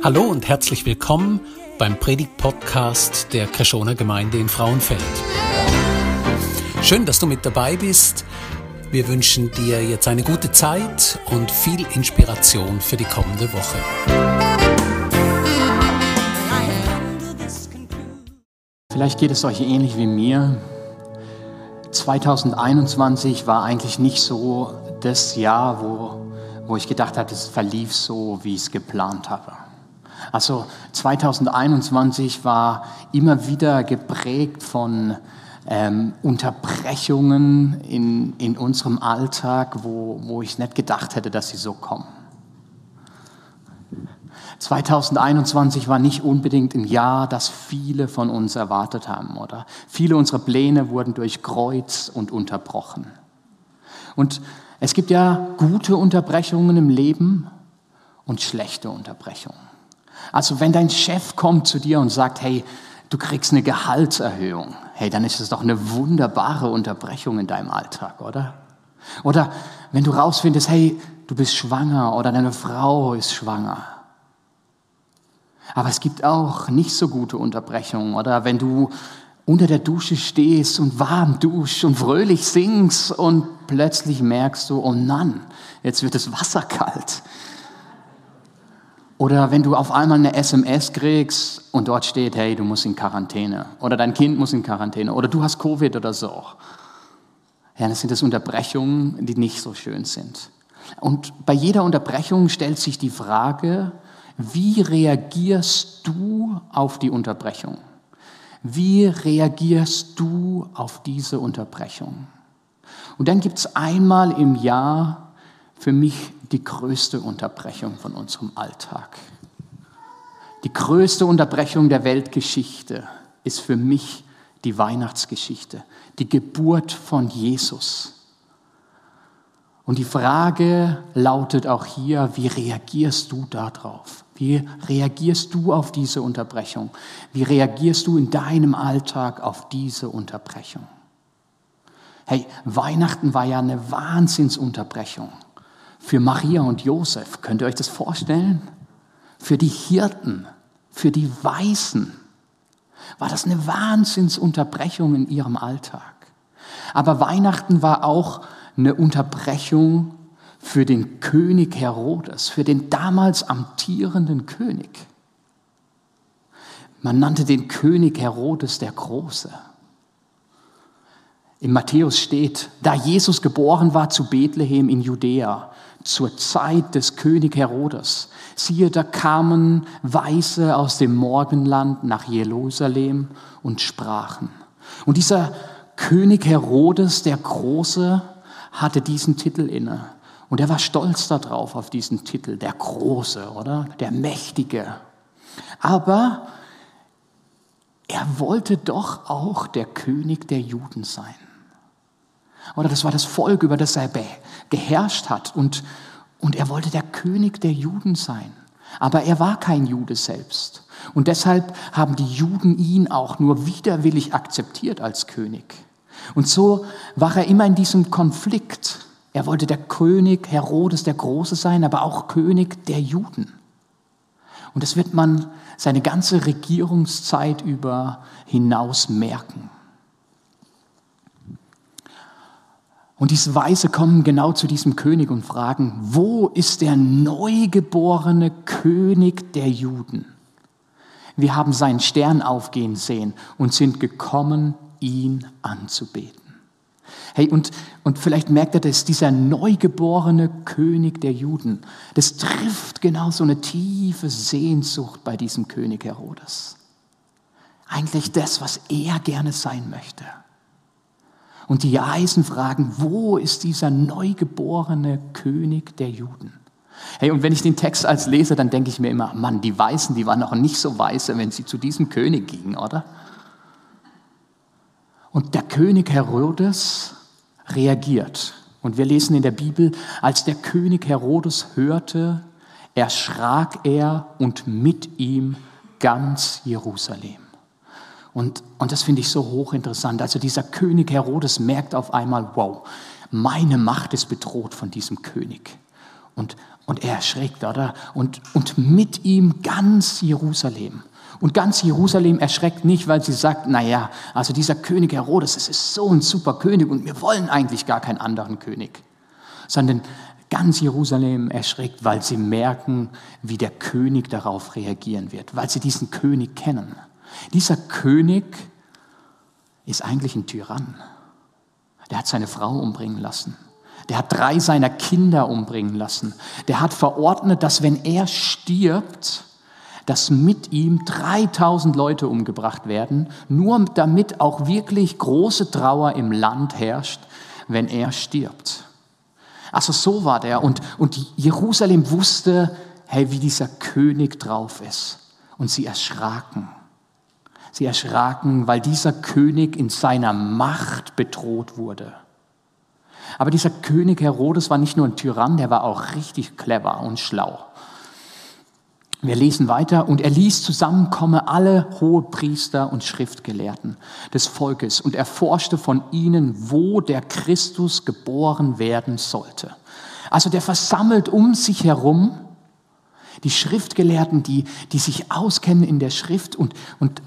Hallo und herzlich willkommen beim Predigt-Podcast der Kreschoner Gemeinde in Frauenfeld. Schön, dass du mit dabei bist. Wir wünschen dir jetzt eine gute Zeit und viel Inspiration für die kommende Woche. Vielleicht geht es euch ähnlich wie mir. 2021 war eigentlich nicht so das Jahr, wo, wo ich gedacht habe, es verlief so, wie ich es geplant habe. Also 2021 war immer wieder geprägt von ähm, Unterbrechungen in, in unserem Alltag, wo, wo ich nicht gedacht hätte, dass sie so kommen. 2021 war nicht unbedingt ein Jahr, das viele von uns erwartet haben, oder? Viele unserer Pläne wurden durchkreuzt und unterbrochen. Und es gibt ja gute Unterbrechungen im Leben und schlechte Unterbrechungen. Also wenn dein Chef kommt zu dir und sagt, hey, du kriegst eine Gehaltserhöhung, hey, dann ist das doch eine wunderbare Unterbrechung in deinem Alltag, oder? Oder wenn du rausfindest, hey, du bist schwanger oder deine Frau ist schwanger. Aber es gibt auch nicht so gute Unterbrechungen, oder? Wenn du unter der Dusche stehst und warm duschst und fröhlich singst und plötzlich merkst du, oh Mann, jetzt wird das Wasser kalt. Oder wenn du auf einmal eine SMS kriegst und dort steht, hey, du musst in Quarantäne. Oder dein Kind muss in Quarantäne. Oder du hast Covid oder so. Ja, das sind das Unterbrechungen, die nicht so schön sind. Und bei jeder Unterbrechung stellt sich die Frage, wie reagierst du auf die Unterbrechung? Wie reagierst du auf diese Unterbrechung? Und dann gibt es einmal im Jahr für mich die größte Unterbrechung von unserem Alltag. Die größte Unterbrechung der Weltgeschichte ist für mich die Weihnachtsgeschichte, die Geburt von Jesus. Und die Frage lautet auch hier, wie reagierst du darauf? Wie reagierst du auf diese Unterbrechung? Wie reagierst du in deinem Alltag auf diese Unterbrechung? Hey, Weihnachten war ja eine Wahnsinnsunterbrechung für Maria und Josef. Könnt ihr euch das vorstellen? Für die Hirten, für die Weißen war das eine Wahnsinnsunterbrechung in ihrem Alltag. Aber Weihnachten war auch eine Unterbrechung für den König Herodes, für den damals amtierenden König. Man nannte den König Herodes der Große. In Matthäus steht, da Jesus geboren war zu Bethlehem in Judäa, zur Zeit des König Herodes. Siehe, da kamen Weise aus dem Morgenland nach Jerusalem und sprachen. Und dieser König Herodes, der Große, hatte diesen Titel inne. Und er war stolz darauf, auf diesen Titel, der Große, oder? Der Mächtige. Aber er wollte doch auch der König der Juden sein. Oder das war das Volk, über das er geherrscht hat. Und, und er wollte der König der Juden sein. Aber er war kein Jude selbst. Und deshalb haben die Juden ihn auch nur widerwillig akzeptiert als König. Und so war er immer in diesem Konflikt. Er wollte der König Herodes der Große sein, aber auch König der Juden. Und das wird man seine ganze Regierungszeit über hinaus merken. Und diese Weise kommen genau zu diesem König und fragen, wo ist der neugeborene König der Juden? Wir haben seinen Stern aufgehen sehen und sind gekommen, ihn anzubeten. Hey, und, und vielleicht merkt ihr das, dieser neugeborene König der Juden, das trifft genau so eine tiefe Sehnsucht bei diesem König Herodes. Eigentlich das, was er gerne sein möchte. Und die Eisen fragen, wo ist dieser neugeborene König der Juden? Hey, und wenn ich den Text als lese, dann denke ich mir immer, Mann, die Weißen, die waren noch nicht so weiße, wenn sie zu diesem König gingen, oder? Und der König Herodes reagiert. Und wir lesen in der Bibel, als der König Herodes hörte, erschrak er und mit ihm ganz Jerusalem. Und, und das finde ich so hochinteressant. Also dieser König Herodes merkt auf einmal, wow, meine Macht ist bedroht von diesem König. Und, und er erschreckt, oder? Und, und mit ihm ganz Jerusalem. Und ganz Jerusalem erschreckt nicht, weil sie sagt, naja, also dieser König Herodes, das ist so ein super König und wir wollen eigentlich gar keinen anderen König. Sondern ganz Jerusalem erschreckt, weil sie merken, wie der König darauf reagieren wird, weil sie diesen König kennen. Dieser König ist eigentlich ein Tyrann. Der hat seine Frau umbringen lassen. Der hat drei seiner Kinder umbringen lassen. Der hat verordnet, dass wenn er stirbt, dass mit ihm 3000 Leute umgebracht werden, nur damit auch wirklich große Trauer im Land herrscht, wenn er stirbt. Also so war der. Und, und Jerusalem wusste, hey, wie dieser König drauf ist. Und sie erschraken. Sie erschraken, weil dieser König in seiner Macht bedroht wurde. Aber dieser König Herodes war nicht nur ein Tyrann, der war auch richtig clever und schlau. Wir lesen weiter, und er ließ zusammenkommen alle Hohepriester und Schriftgelehrten des Volkes und erforschte von ihnen, wo der Christus geboren werden sollte. Also der versammelt um sich herum die Schriftgelehrten, die, die sich auskennen in der Schrift und, und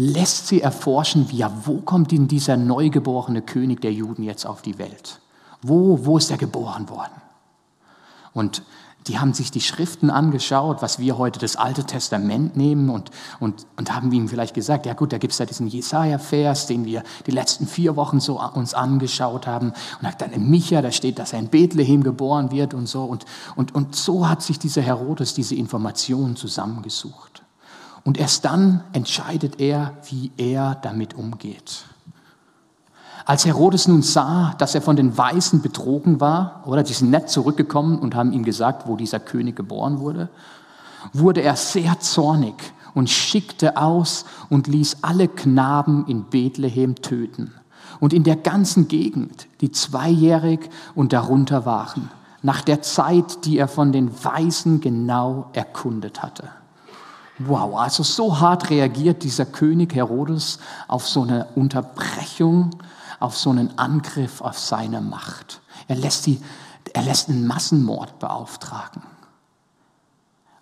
lässt sie erforschen, ja, wo kommt denn dieser neugeborene König der Juden jetzt auf die Welt? Wo, wo ist er geboren worden? Und die haben sich die Schriften angeschaut, was wir heute das Alte Testament nehmen und, und, und haben ihm vielleicht gesagt, ja gut, da gibt es ja diesen Jesaja-Vers, den wir die letzten vier Wochen so uns angeschaut haben. Und dann in Micha, da steht, dass er in Bethlehem geboren wird und so. Und, und, und so hat sich dieser Herodes diese Informationen zusammengesucht. Und erst dann entscheidet er, wie er damit umgeht. Als Herodes nun sah, dass er von den Weisen betrogen war, oder die sind nett zurückgekommen und haben ihm gesagt, wo dieser König geboren wurde, wurde er sehr zornig und schickte aus und ließ alle Knaben in Bethlehem töten und in der ganzen Gegend, die zweijährig und darunter waren, nach der Zeit, die er von den Weisen genau erkundet hatte. Wow, also so hart reagiert dieser König Herodes auf so eine Unterbrechung auf so einen Angriff auf seine Macht. Er lässt, die, er lässt einen Massenmord beauftragen.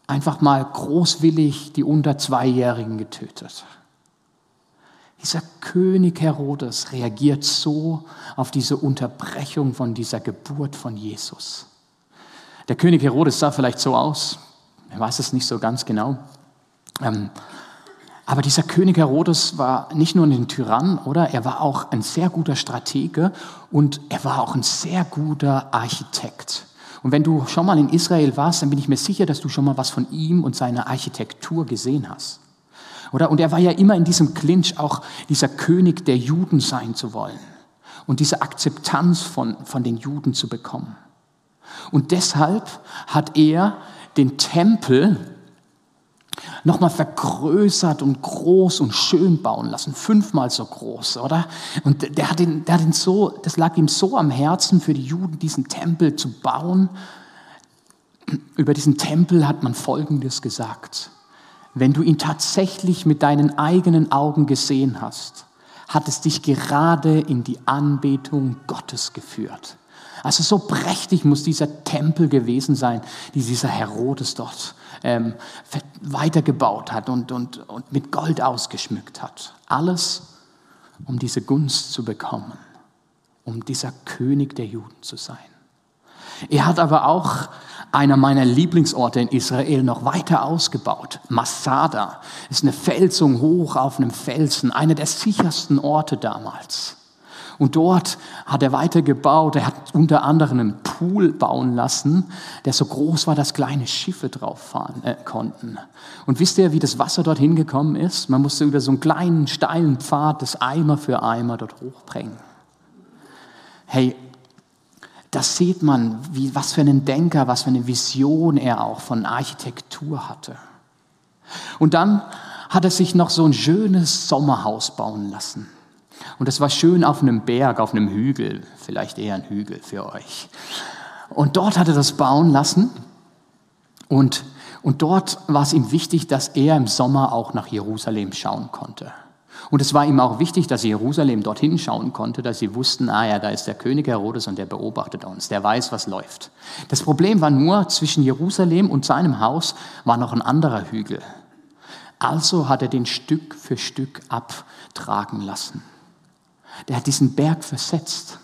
Einfach mal großwillig die unter Zweijährigen getötet. Dieser König Herodes reagiert so auf diese Unterbrechung von dieser Geburt von Jesus. Der König Herodes sah vielleicht so aus, er weiß es nicht so ganz genau. Ähm, aber dieser König Herodes war nicht nur ein Tyrann, oder? Er war auch ein sehr guter Stratege und er war auch ein sehr guter Architekt. Und wenn du schon mal in Israel warst, dann bin ich mir sicher, dass du schon mal was von ihm und seiner Architektur gesehen hast. Oder? Und er war ja immer in diesem Clinch, auch dieser König der Juden sein zu wollen und diese Akzeptanz von, von den Juden zu bekommen. Und deshalb hat er den Tempel nochmal vergrößert und groß und schön bauen lassen, fünfmal so groß, oder? Und der hat ihn, der hat ihn so, das lag ihm so am Herzen für die Juden, diesen Tempel zu bauen. Über diesen Tempel hat man Folgendes gesagt. Wenn du ihn tatsächlich mit deinen eigenen Augen gesehen hast, hat es dich gerade in die Anbetung Gottes geführt. Also so prächtig muss dieser Tempel gewesen sein, die dieser Herodes dort ähm, weitergebaut hat und, und, und mit Gold ausgeschmückt hat. Alles, um diese Gunst zu bekommen, um dieser König der Juden zu sein. Er hat aber auch einer meiner Lieblingsorte in Israel noch weiter ausgebaut. Masada ist eine Felsung hoch auf einem Felsen, einer der sichersten Orte damals. Und dort hat er weiter gebaut. Er hat unter anderem einen Pool bauen lassen, der so groß war, dass kleine Schiffe drauf fahren äh, konnten. Und wisst ihr, wie das Wasser dort hingekommen ist? Man musste über so einen kleinen, steilen Pfad das Eimer für Eimer dort hochbringen. Hey, das sieht man, wie, was für einen Denker, was für eine Vision er auch von Architektur hatte. Und dann hat er sich noch so ein schönes Sommerhaus bauen lassen. Und das war schön auf einem Berg, auf einem Hügel, vielleicht eher ein Hügel für euch. Und dort hat er das bauen lassen. Und, und dort war es ihm wichtig, dass er im Sommer auch nach Jerusalem schauen konnte. Und es war ihm auch wichtig, dass Jerusalem dorthin schauen konnte, dass sie wussten, ah ja, da ist der König Herodes und der beobachtet uns, der weiß, was läuft. Das Problem war nur, zwischen Jerusalem und seinem Haus war noch ein anderer Hügel. Also hat er den Stück für Stück abtragen lassen. Der hat diesen Berg versetzt.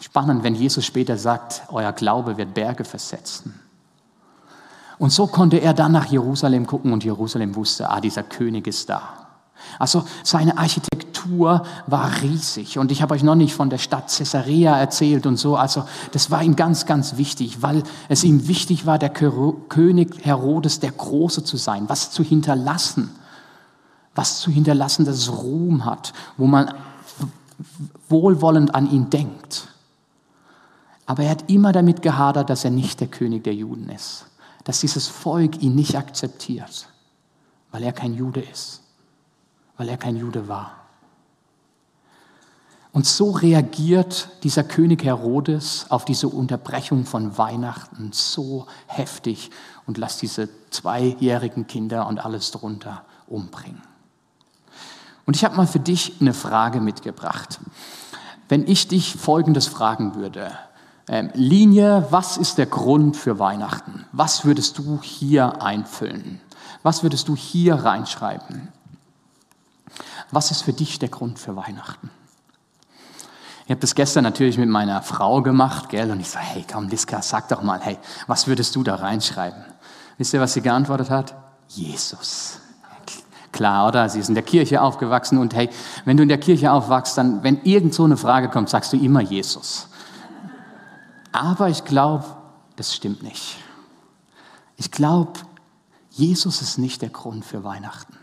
Spannend, wenn Jesus später sagt, euer Glaube wird Berge versetzen. Und so konnte er dann nach Jerusalem gucken und Jerusalem wusste, ah, dieser König ist da. Also seine Architektur war riesig und ich habe euch noch nicht von der Stadt Caesarea erzählt und so. Also das war ihm ganz, ganz wichtig, weil es ihm wichtig war, der König Herodes der Große zu sein, was zu hinterlassen, was zu hinterlassen, das Ruhm hat, wo man wohlwollend an ihn denkt. Aber er hat immer damit gehadert, dass er nicht der König der Juden ist, dass dieses Volk ihn nicht akzeptiert, weil er kein Jude ist weil er kein Jude war. Und so reagiert dieser König Herodes auf diese Unterbrechung von Weihnachten so heftig und lässt diese zweijährigen Kinder und alles drunter umbringen. Und ich habe mal für dich eine Frage mitgebracht. Wenn ich dich Folgendes fragen würde, ähm, Linie, was ist der Grund für Weihnachten? Was würdest du hier einfüllen? Was würdest du hier reinschreiben? Was ist für dich der Grund für Weihnachten? Ich habe das gestern natürlich mit meiner Frau gemacht, gell? Und ich so, hey, komm, Liska, sag doch mal, hey, was würdest du da reinschreiben? Wisst ihr, was sie geantwortet hat? Jesus. Klar, oder? Sie ist in der Kirche aufgewachsen und hey, wenn du in der Kirche aufwachst, dann, wenn irgend so eine Frage kommt, sagst du immer Jesus. Aber ich glaube, das stimmt nicht. Ich glaube, Jesus ist nicht der Grund für Weihnachten.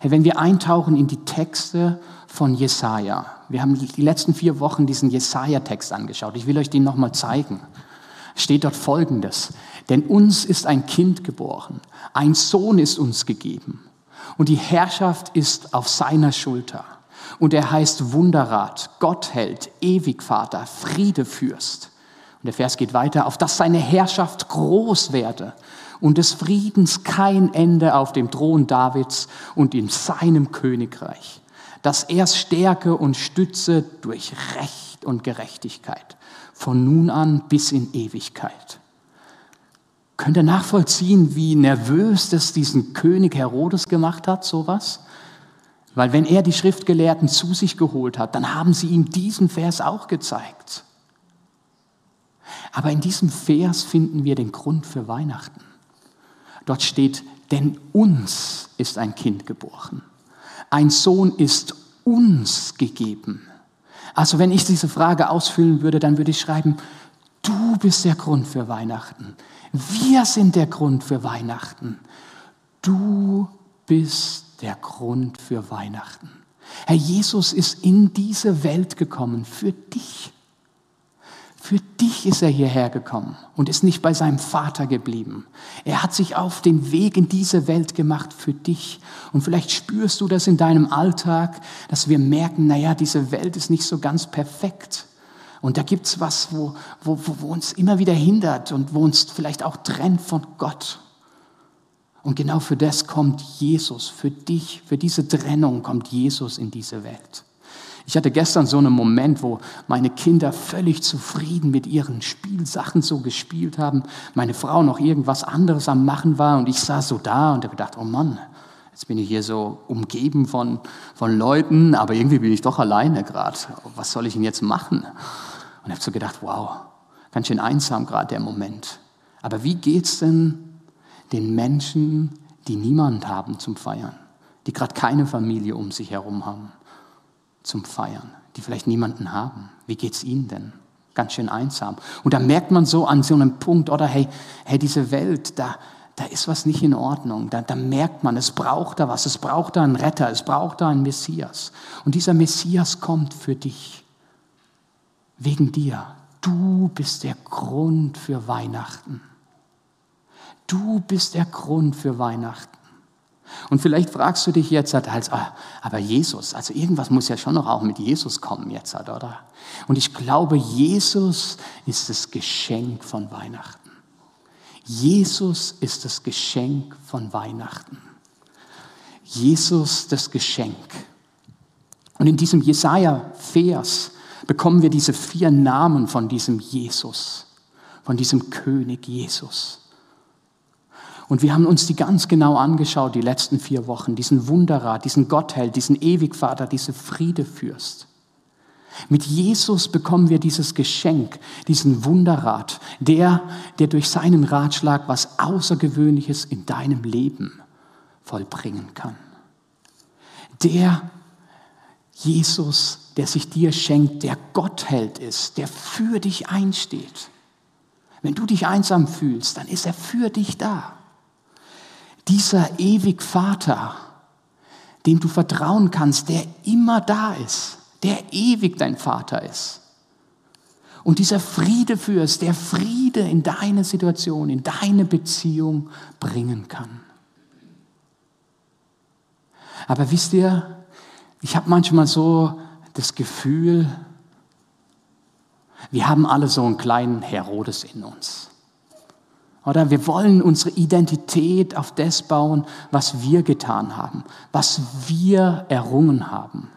Hey, wenn wir eintauchen in die Texte von Jesaja, wir haben die letzten vier Wochen diesen Jesaja-Text angeschaut. Ich will euch den nochmal zeigen. Steht dort Folgendes. Denn uns ist ein Kind geboren, ein Sohn ist uns gegeben und die Herrschaft ist auf seiner Schulter. Und er heißt Wunderrat, Gottheld, Ewigvater, Friedefürst. Und der Vers geht weiter, auf dass seine Herrschaft groß werde und des Friedens kein Ende auf dem Thron Davids und in seinem Königreich, dass er stärke und stütze durch Recht und Gerechtigkeit, von nun an bis in Ewigkeit. Könnt ihr nachvollziehen, wie nervös das diesen König Herodes gemacht hat, sowas? Weil wenn er die Schriftgelehrten zu sich geholt hat, dann haben sie ihm diesen Vers auch gezeigt. Aber in diesem Vers finden wir den Grund für Weihnachten. Dort steht, denn uns ist ein Kind geboren. Ein Sohn ist uns gegeben. Also wenn ich diese Frage ausfüllen würde, dann würde ich schreiben, du bist der Grund für Weihnachten. Wir sind der Grund für Weihnachten. Du bist der Grund für Weihnachten. Herr Jesus ist in diese Welt gekommen für dich. Für dich ist er hierher gekommen und ist nicht bei seinem Vater geblieben. Er hat sich auf den Weg in diese Welt gemacht für dich. Und vielleicht spürst du das in deinem Alltag, dass wir merken, naja, diese Welt ist nicht so ganz perfekt. Und da gibt's was, wo, wo, wo uns immer wieder hindert und wo uns vielleicht auch trennt von Gott. Und genau für das kommt Jesus, für dich, für diese Trennung kommt Jesus in diese Welt. Ich hatte gestern so einen Moment, wo meine Kinder völlig zufrieden mit ihren Spielsachen so gespielt haben, meine Frau noch irgendwas anderes am Machen war und ich saß so da und habe gedacht, oh Mann, jetzt bin ich hier so umgeben von, von Leuten, aber irgendwie bin ich doch alleine gerade. Was soll ich denn jetzt machen? Und habe so gedacht, wow, ganz schön einsam gerade der Moment. Aber wie geht's denn den Menschen, die niemand haben zum Feiern, die gerade keine Familie um sich herum haben? zum Feiern, die vielleicht niemanden haben. Wie geht's ihnen denn? Ganz schön einsam. Und da merkt man so an so einem Punkt, oder hey, hey, diese Welt, da, da ist was nicht in Ordnung. Da, da merkt man, es braucht da was, es braucht da einen Retter, es braucht da einen Messias. Und dieser Messias kommt für dich, wegen dir. Du bist der Grund für Weihnachten. Du bist der Grund für Weihnachten. Und vielleicht fragst du dich jetzt, halt, ah, aber Jesus, also irgendwas muss ja schon noch auch mit Jesus kommen jetzt, halt, oder? Und ich glaube, Jesus ist das Geschenk von Weihnachten. Jesus ist das Geschenk von Weihnachten. Jesus das Geschenk. Und in diesem Jesaja-Vers bekommen wir diese vier Namen von diesem Jesus, von diesem König Jesus. Und wir haben uns die ganz genau angeschaut, die letzten vier Wochen, diesen Wunderrat, diesen Gottheld, diesen Ewigvater, diese Friedefürst. Mit Jesus bekommen wir dieses Geschenk, diesen Wunderrat, der, der durch seinen Ratschlag was Außergewöhnliches in deinem Leben vollbringen kann. Der Jesus, der sich dir schenkt, der Gottheld ist, der für dich einsteht. Wenn du dich einsam fühlst, dann ist er für dich da. Dieser ewig Vater, dem du vertrauen kannst, der immer da ist, der ewig dein Vater ist. Und dieser Friedefürst, der Friede in deine Situation, in deine Beziehung bringen kann. Aber wisst ihr, ich habe manchmal so das Gefühl, wir haben alle so einen kleinen Herodes in uns. Oder wir wollen unsere Identität auf das bauen, was wir getan haben, was wir errungen haben.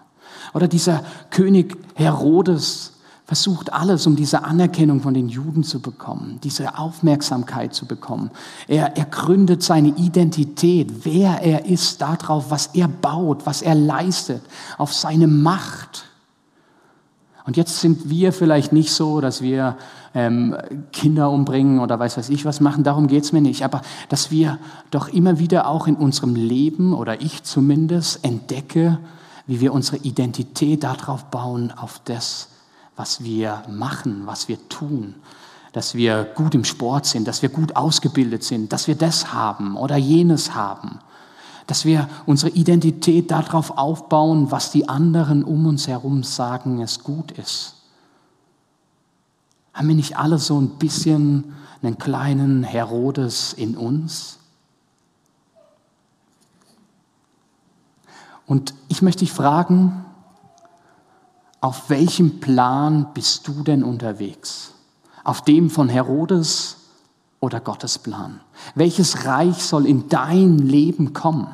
Oder dieser König Herodes versucht alles, um diese Anerkennung von den Juden zu bekommen, diese Aufmerksamkeit zu bekommen. Er, er gründet seine Identität, wer er ist, darauf, was er baut, was er leistet, auf seine Macht. Und jetzt sind wir vielleicht nicht so, dass wir ähm, Kinder umbringen oder weiß was ich was machen, darum geht's mir nicht. Aber dass wir doch immer wieder auch in unserem Leben, oder ich zumindest, entdecke, wie wir unsere Identität darauf bauen, auf das, was wir machen, was wir tun, dass wir gut im Sport sind, dass wir gut ausgebildet sind, dass wir das haben oder jenes haben, dass wir unsere Identität darauf aufbauen, was die anderen um uns herum sagen, es gut ist. Haben wir nicht alle so ein bisschen einen kleinen Herodes in uns? Und ich möchte dich fragen, auf welchem Plan bist du denn unterwegs? Auf dem von Herodes oder Gottes Plan? Welches Reich soll in dein Leben kommen?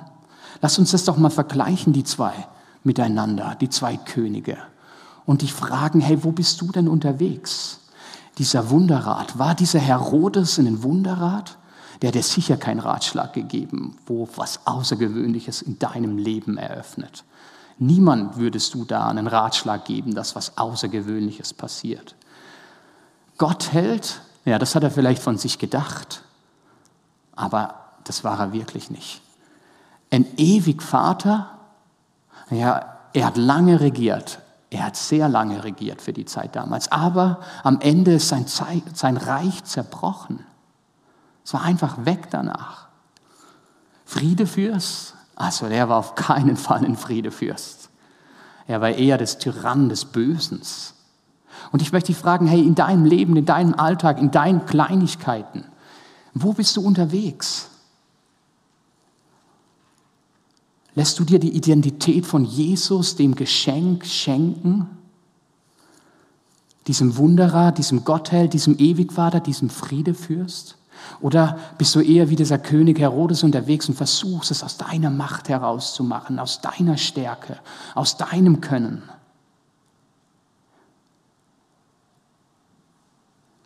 Lass uns das doch mal vergleichen, die zwei miteinander, die zwei Könige. Und dich fragen, hey, wo bist du denn unterwegs? Dieser Wunderrat, war dieser Herodes ein Wunderrat? Der hat dir sicher keinen Ratschlag gegeben, wo was Außergewöhnliches in deinem Leben eröffnet. Niemand würdest du da einen Ratschlag geben, dass was Außergewöhnliches passiert. Gott hält, ja, das hat er vielleicht von sich gedacht, aber das war er wirklich nicht. Ein ewig Vater, ja, er hat lange regiert, er hat sehr lange regiert für die Zeit damals, aber am Ende ist sein, sein Reich zerbrochen. Es war einfach weg danach. Friedefürst, also der war auf keinen Fall ein Friedefürst. Er war eher das Tyrann des Bösen. Und ich möchte dich fragen, hey, in deinem Leben, in deinem Alltag, in deinen Kleinigkeiten, wo bist du unterwegs? Lässt du dir die Identität von Jesus, dem Geschenk, schenken? Diesem Wunderer, diesem Gottheld, diesem Ewigvater, diesem Friedefürst? Oder bist du eher wie dieser König Herodes unterwegs und versuchst es aus deiner Macht herauszumachen, aus deiner Stärke, aus deinem Können?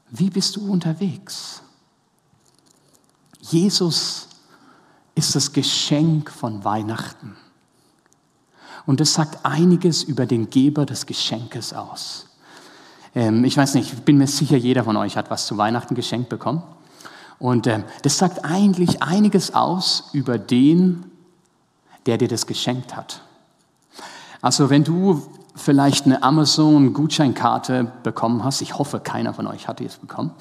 Wie bist du unterwegs? Jesus ist das Geschenk von Weihnachten. Und das sagt einiges über den Geber des Geschenkes aus. Ähm, ich weiß nicht, ich bin mir sicher, jeder von euch hat was zu Weihnachten geschenkt bekommen. Und äh, das sagt eigentlich einiges aus über den, der dir das geschenkt hat. Also wenn du vielleicht eine Amazon-Gutscheinkarte bekommen hast, ich hoffe, keiner von euch hat die jetzt bekommen,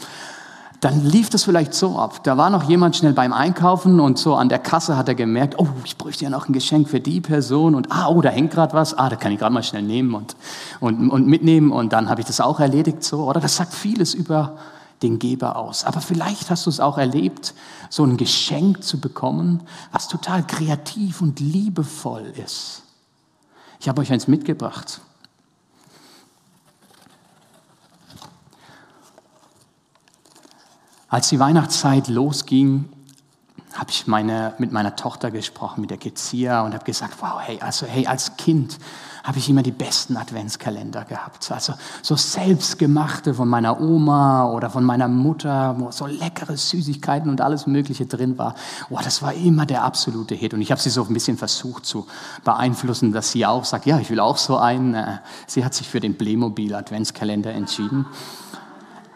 dann lief das vielleicht so ab. Da war noch jemand schnell beim Einkaufen und so an der Kasse hat er gemerkt, oh, ich bräuchte ja noch ein Geschenk für die Person und ah, oh, da hängt gerade was, ah, da kann ich gerade mal schnell nehmen und, und, und mitnehmen und dann habe ich das auch erledigt so. Oder das sagt vieles über den Geber aus. Aber vielleicht hast du es auch erlebt, so ein Geschenk zu bekommen, was total kreativ und liebevoll ist. Ich habe euch eins mitgebracht. Als die Weihnachtszeit losging, habe ich meine, mit meiner Tochter gesprochen, mit der Kezia und habe gesagt, wow, hey, also hey, als Kind habe ich immer die besten Adventskalender gehabt. Also so selbstgemachte von meiner Oma oder von meiner Mutter, wo so leckere Süßigkeiten und alles Mögliche drin war. Wow, das war immer der absolute Hit. Und ich habe sie so ein bisschen versucht zu beeinflussen, dass sie auch sagt, ja, ich will auch so einen. Äh, sie hat sich für den Playmobil Adventskalender entschieden.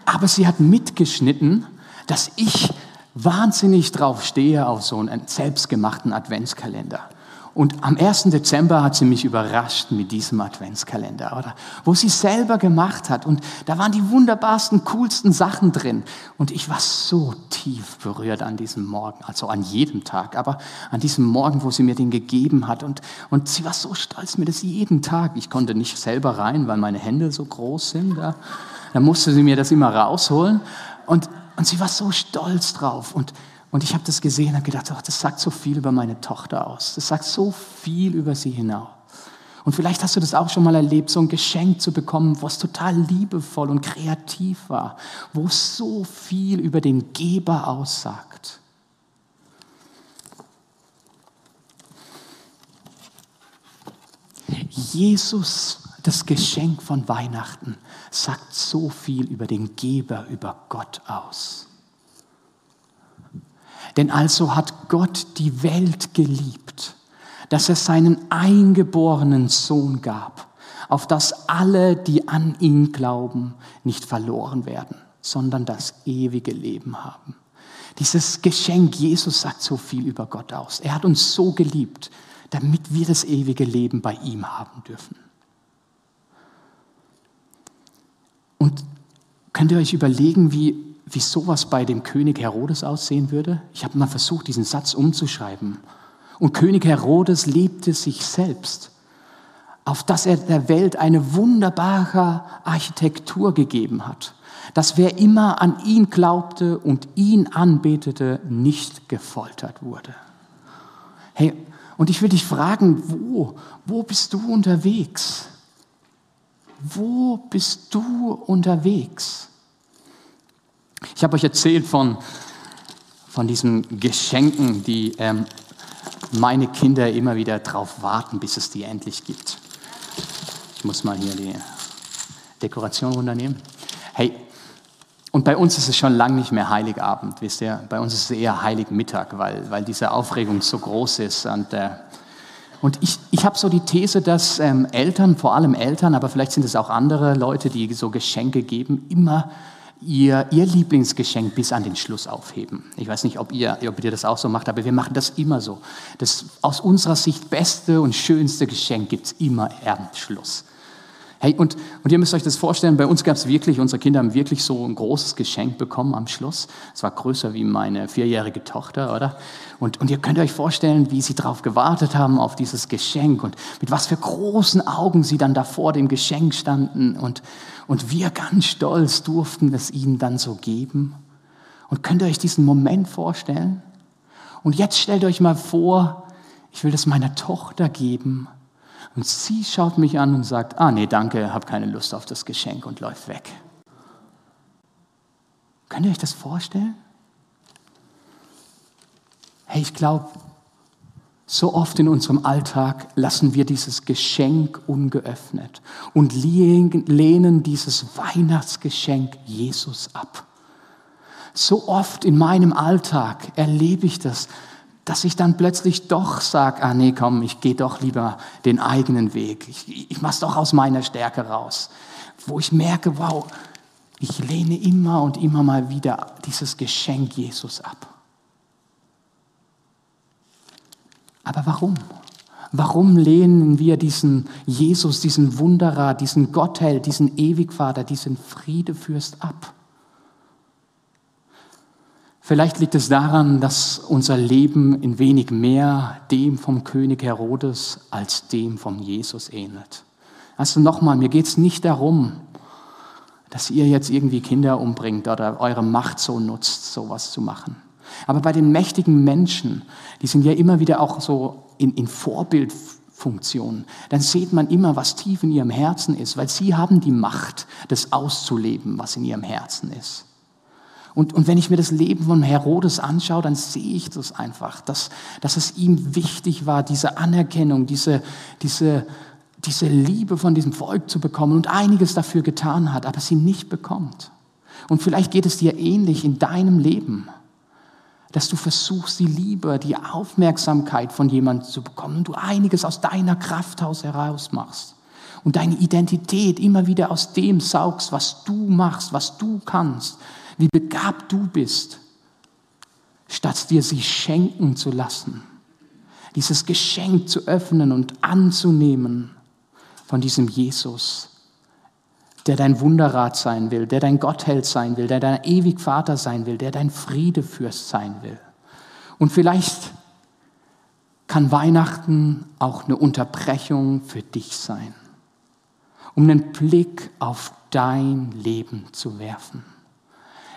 Aber sie hat mitgeschnitten, dass ich wahnsinnig drauf stehe auf so einen selbstgemachten Adventskalender. Und am 1. Dezember hat sie mich überrascht mit diesem Adventskalender, oder? Wo sie selber gemacht hat. Und da waren die wunderbarsten, coolsten Sachen drin. Und ich war so tief berührt an diesem Morgen, also an jedem Tag, aber an diesem Morgen, wo sie mir den gegeben hat. Und, und sie war so stolz mir das jeden Tag. Ich konnte nicht selber rein, weil meine Hände so groß sind. Da, da musste sie mir das immer rausholen. Und, und sie war so stolz drauf. Und, und ich habe das gesehen und gedacht, oh, das sagt so viel über meine Tochter aus. Das sagt so viel über sie hinaus. Und vielleicht hast du das auch schon mal erlebt, so ein Geschenk zu bekommen, was total liebevoll und kreativ war, wo so viel über den Geber aussagt. Jesus, das Geschenk von Weihnachten, sagt so viel über den Geber, über Gott aus. Denn also hat Gott die Welt geliebt, dass er seinen eingeborenen Sohn gab, auf dass alle, die an ihn glauben, nicht verloren werden, sondern das ewige Leben haben. Dieses Geschenk Jesus sagt so viel über Gott aus. Er hat uns so geliebt, damit wir das ewige Leben bei ihm haben dürfen. Und könnt ihr euch überlegen, wie wie sowas bei dem König Herodes aussehen würde? Ich habe mal versucht, diesen Satz umzuschreiben. Und König Herodes lebte sich selbst, auf dass er der Welt eine wunderbare Architektur gegeben hat, dass wer immer an ihn glaubte und ihn anbetete, nicht gefoltert wurde. Hey, und ich will dich fragen, wo, wo bist du unterwegs? Wo bist du unterwegs? Ich habe euch erzählt von, von diesen Geschenken, die ähm, meine Kinder immer wieder darauf warten, bis es die endlich gibt. Ich muss mal hier die Dekoration runternehmen. Hey, und bei uns ist es schon lange nicht mehr Heiligabend, wisst ihr? Bei uns ist es eher Heiligmittag, weil, weil diese Aufregung so groß ist. Und, äh, und ich, ich habe so die These, dass ähm, Eltern, vor allem Eltern, aber vielleicht sind es auch andere Leute, die so Geschenke geben, immer ihr, ihr Lieblingsgeschenk bis an den Schluss aufheben. Ich weiß nicht, ob ihr, ob ihr das auch so macht, aber wir machen das immer so. Das aus unserer Sicht beste und schönste Geschenk gibt es immer am Schluss. Hey, und, und ihr müsst euch das vorstellen, bei uns gab es wirklich, unsere Kinder haben wirklich so ein großes Geschenk bekommen am Schluss. Es war größer wie meine vierjährige Tochter, oder? Und, und ihr könnt euch vorstellen, wie sie darauf gewartet haben, auf dieses Geschenk und mit was für großen Augen sie dann da vor dem Geschenk standen und, und wir ganz stolz durften es ihnen dann so geben. Und könnt ihr euch diesen Moment vorstellen? Und jetzt stellt euch mal vor, ich will das meiner Tochter geben und sie schaut mich an und sagt, ah nee, danke, habe keine Lust auf das Geschenk und läuft weg. Könnt ihr euch das vorstellen? Hey, ich glaube, so oft in unserem Alltag lassen wir dieses Geschenk ungeöffnet und lehnen dieses Weihnachtsgeschenk Jesus ab. So oft in meinem Alltag erlebe ich das, dass ich dann plötzlich doch sage, ah nee, komm, ich gehe doch lieber den eigenen Weg. Ich, ich mache es doch aus meiner Stärke raus. Wo ich merke, wow, ich lehne immer und immer mal wieder dieses Geschenk Jesus ab. Aber warum? Warum lehnen wir diesen Jesus, diesen Wunderer, diesen Gottheld, diesen Ewigvater, diesen Friedefürst ab? Vielleicht liegt es daran, dass unser Leben in wenig mehr dem vom König Herodes als dem von Jesus ähnelt. Also nochmal, mir geht es nicht darum, dass ihr jetzt irgendwie Kinder umbringt oder eure Macht so nutzt, sowas zu machen. Aber bei den mächtigen Menschen, die sind ja immer wieder auch so in, in Vorbildfunktionen, dann sieht man immer, was tief in ihrem Herzen ist, weil sie haben die Macht, das auszuleben, was in ihrem Herzen ist. Und, und wenn ich mir das Leben von Herodes anschaue, dann sehe ich das einfach, dass, dass es ihm wichtig war, diese Anerkennung, diese, diese, diese Liebe von diesem Volk zu bekommen und einiges dafür getan hat, aber sie nicht bekommt. Und vielleicht geht es dir ähnlich in deinem Leben, dass du versuchst, die Liebe, die Aufmerksamkeit von jemandem zu bekommen und du einiges aus deiner Kraft heraus machst und deine Identität immer wieder aus dem saugst, was du machst, was du kannst, wie begabt du bist, statt dir sie schenken zu lassen. Dieses Geschenk zu öffnen und anzunehmen von diesem Jesus, der dein Wunderrat sein will, der dein Gottheld sein will, der dein ewig Vater sein will, der dein Friedefürst sein will. Und vielleicht kann Weihnachten auch eine Unterbrechung für dich sein, um einen Blick auf dein Leben zu werfen.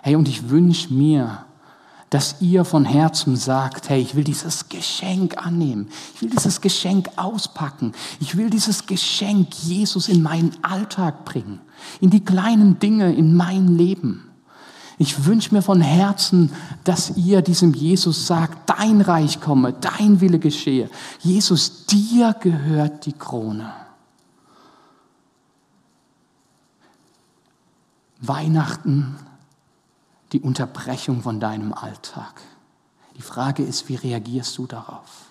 Hey, und ich wünsche mir, dass ihr von Herzen sagt, hey, ich will dieses Geschenk annehmen. Ich will dieses Geschenk auspacken. Ich will dieses Geschenk Jesus in meinen Alltag bringen, in die kleinen Dinge in mein Leben. Ich wünsche mir von Herzen, dass ihr diesem Jesus sagt, dein Reich komme, dein Wille geschehe. Jesus, dir gehört die Krone. Weihnachten die Unterbrechung von deinem Alltag. Die Frage ist, wie reagierst du darauf?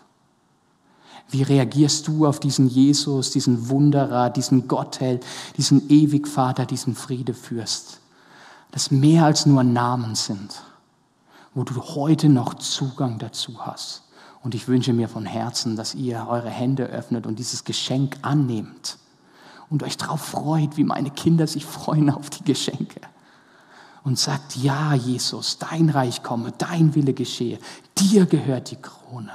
Wie reagierst du auf diesen Jesus, diesen Wunderer, diesen Gottheld, diesen Ewigvater, diesen Friedefürst, das mehr als nur Namen sind, wo du heute noch Zugang dazu hast. Und ich wünsche mir von Herzen, dass ihr eure Hände öffnet und dieses Geschenk annehmt und euch darauf freut, wie meine Kinder sich freuen auf die Geschenke und sagt, ja Jesus, dein Reich komme, dein Wille geschehe, dir gehört die Krone.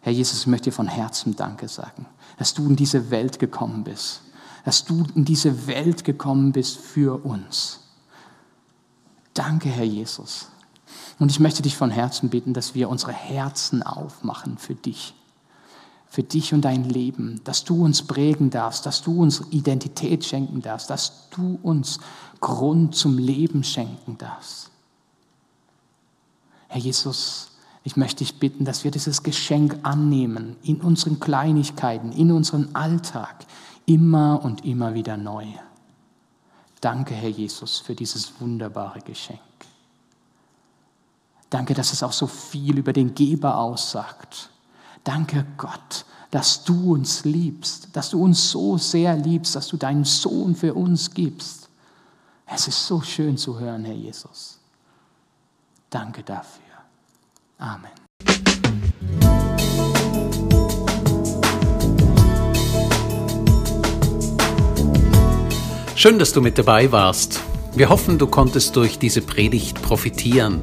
Herr Jesus, ich möchte dir von Herzen Danke sagen, dass du in diese Welt gekommen bist, dass du in diese Welt gekommen bist für uns. Danke, Herr Jesus. Und ich möchte dich von Herzen bitten, dass wir unsere Herzen aufmachen für dich für dich und dein Leben, dass du uns prägen darfst, dass du uns Identität schenken darfst, dass du uns Grund zum Leben schenken darfst. Herr Jesus, ich möchte dich bitten, dass wir dieses Geschenk annehmen in unseren Kleinigkeiten, in unseren Alltag, immer und immer wieder neu. Danke, Herr Jesus, für dieses wunderbare Geschenk. Danke, dass es auch so viel über den Geber aussagt Danke Gott, dass du uns liebst, dass du uns so sehr liebst, dass du deinen Sohn für uns gibst. Es ist so schön zu hören, Herr Jesus. Danke dafür. Amen. Schön, dass du mit dabei warst. Wir hoffen, du konntest durch diese Predigt profitieren.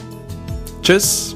Tschüss.